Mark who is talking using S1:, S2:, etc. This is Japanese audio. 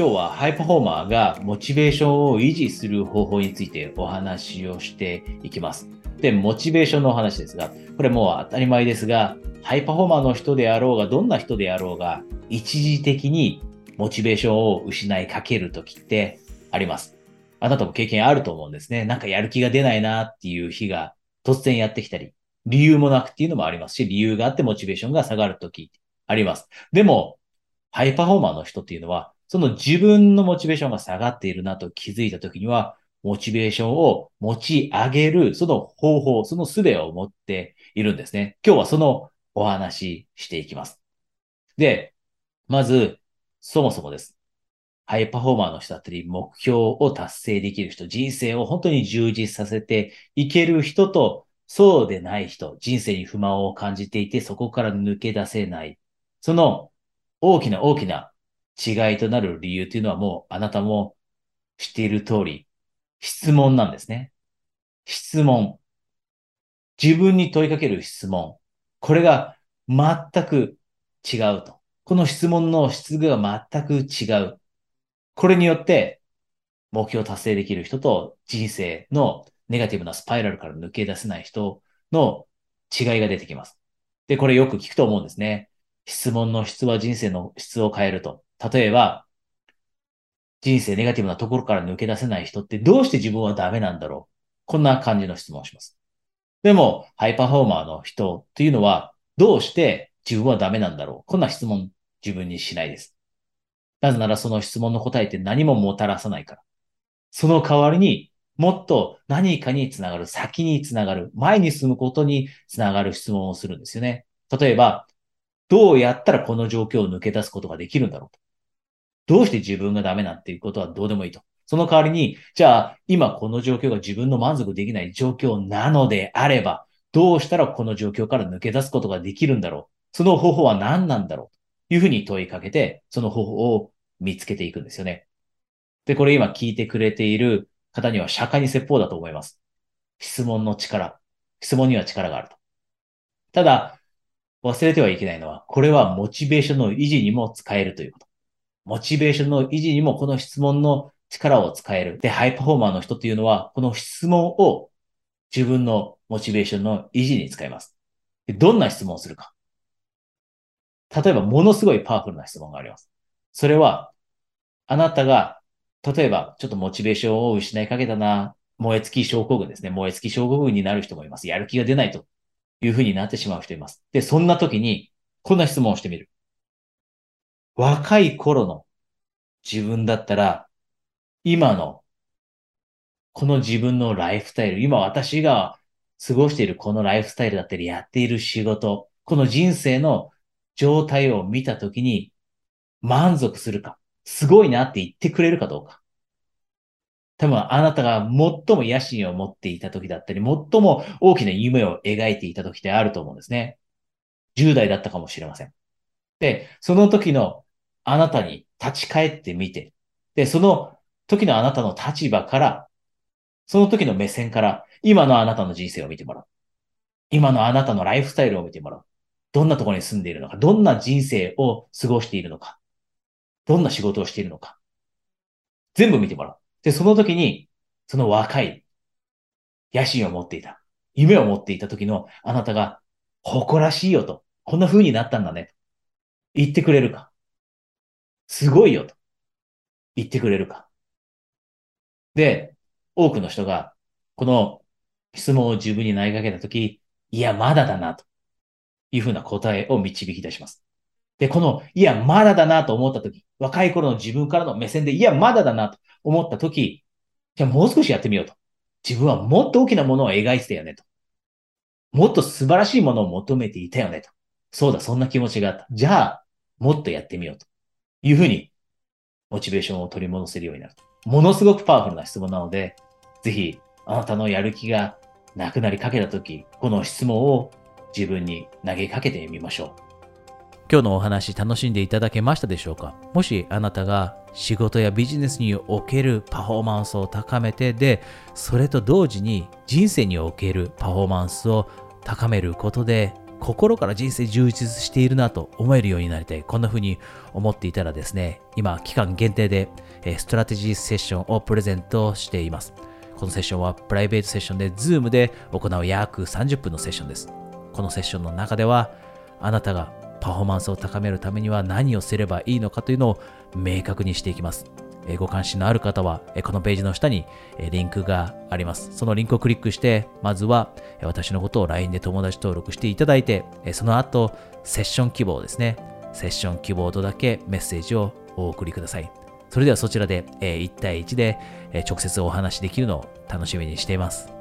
S1: 今日はハイパフォーマーがモチベーションを維持する方法についてお話をしていきます。で、モチベーションのお話ですが、これもう当たり前ですが、ハイパフォーマーの人であろうが、どんな人であろうが、一時的にモチベーションを失いかけるときってあります。あなたも経験あると思うんですね。なんかやる気が出ないなっていう日が突然やってきたり、理由もなくっていうのもありますし、理由があってモチベーションが下がるときあります。でも、ハイパフォーマーの人っていうのは、その自分のモチベーションが下がっているなと気づいたときには、モチベーションを持ち上げる、その方法、その術を持っているんですね。今日はそのお話ししていきます。で、まず、そもそもです。ハイパフォーマーの人だったり、目標を達成できる人、人生を本当に充実させていける人と、そうでない人、人生に不満を感じていて、そこから抜け出せない。その大きな大きな違いとなる理由というのはもうあなたも知っている通り、質問なんですね。質問。自分に問いかける質問。これが全く違うと。この質問の質が全く違う。これによって、目標達成できる人と人生のネガティブなスパイラルから抜け出せない人の違いが出てきます。で、これよく聞くと思うんですね。質問の質は人生の質を変えると。例えば、人生ネガティブなところから抜け出せない人ってどうして自分はダメなんだろう？こんな感じの質問をします。でも、ハイパフォーマーの人っていうのは、どうして自分はダメなんだろう？こんな質問自分にしないです。なぜならその質問の答えって何ももたらさないから。その代わりにもっと何かにつながる、先につながる、前に進むことにつながる質問をするんですよね。例えば、どうやったらこの状況を抜け出すことができるんだろう？どうして自分がダメなんていうことはどうでもいいと。その代わりに、じゃあ、今この状況が自分の満足できない状況なのであれば、どうしたらこの状況から抜け出すことができるんだろう。その方法は何なんだろうと。いうふうに問いかけて、その方法を見つけていくんですよね。で、これ今聞いてくれている方には釈迦に説法だと思います。質問の力。質問には力があると。ただ、忘れてはいけないのは、これはモチベーションの維持にも使えるということ。モチベーションの維持にもこの質問の力を使える。で、ハイパフォーマーの人っていうのは、この質問を自分のモチベーションの維持に使います。でどんな質問をするか。例えば、ものすごいパワフルな質問があります。それは、あなたが、例えば、ちょっとモチベーションを失いかけたな、燃え尽き症候群ですね。燃え尽き症候群になる人もいます。やる気が出ないというふうになってしまう人います。で、そんな時に、こんな質問をしてみる。若い頃の自分だったら、今の、この自分のライフスタイル、今私が過ごしているこのライフスタイルだったり、やっている仕事、この人生の状態を見たときに満足するか、すごいなって言ってくれるかどうか。多分あなたが最も野心を持っていた時だったり、最も大きな夢を描いていた時であると思うんですね。10代だったかもしれません。で、その時のあなたに立ち返ってみて、で、その時のあなたの立場から、その時の目線から、今のあなたの人生を見てもらう。今のあなたのライフスタイルを見てもらう。どんなところに住んでいるのか、どんな人生を過ごしているのか、どんな仕事をしているのか、全部見てもらう。で、その時に、その若い、野心を持っていた、夢を持っていた時のあなたが、誇らしいよと、こんな風になったんだね、言ってくれるか。すごいよと、言ってくれるか。で、多くの人が、この質問を自分に投げかけた時、いや、まだだなと。いうふうな答えを導き出します。で、この、いや、まだだなと思ったとき、若い頃の自分からの目線で、いや、まだだなと思ったとき、じゃあもう少しやってみようと。自分はもっと大きなものを描いてたよねと。もっと素晴らしいものを求めていたよねと。そうだ、そんな気持ちがあった。じゃあ、もっとやってみようというふうに、モチベーションを取り戻せるようになる。ものすごくパワフルな質問なので、ぜひ、あなたのやる気がなくなりかけたとき、この質問を自分に投げかけてみましょう。今日のお話楽しんでいただけましたでしょうか？もしあなたが仕事やビジネスにおけるパフォーマンスを高めてで、それと同時に人生におけるパフォーマンスを高めることで
S2: 心から人生充実しているなと思えるようになりたい。こんな風に思っていたらですね、今、期間限定で、えストラテジーセッションをプレゼントしています。このセッションはプライベートセッションで Zoom で行う約30分のセッションです。このセッションの中では、あなたがパフォーマンスを高めるためには何をすればいいのかというのを明確にしていきます。ご関心のある方は、このページの下にリンクがあります。そのリンクをクリックして、まずは私のことを LINE で友達登録していただいて、その後、セッション希望ですね。セッション希望とだけメッセージをお送りください。それではそちらで1対1で直接お話しできるのを楽しみにしています。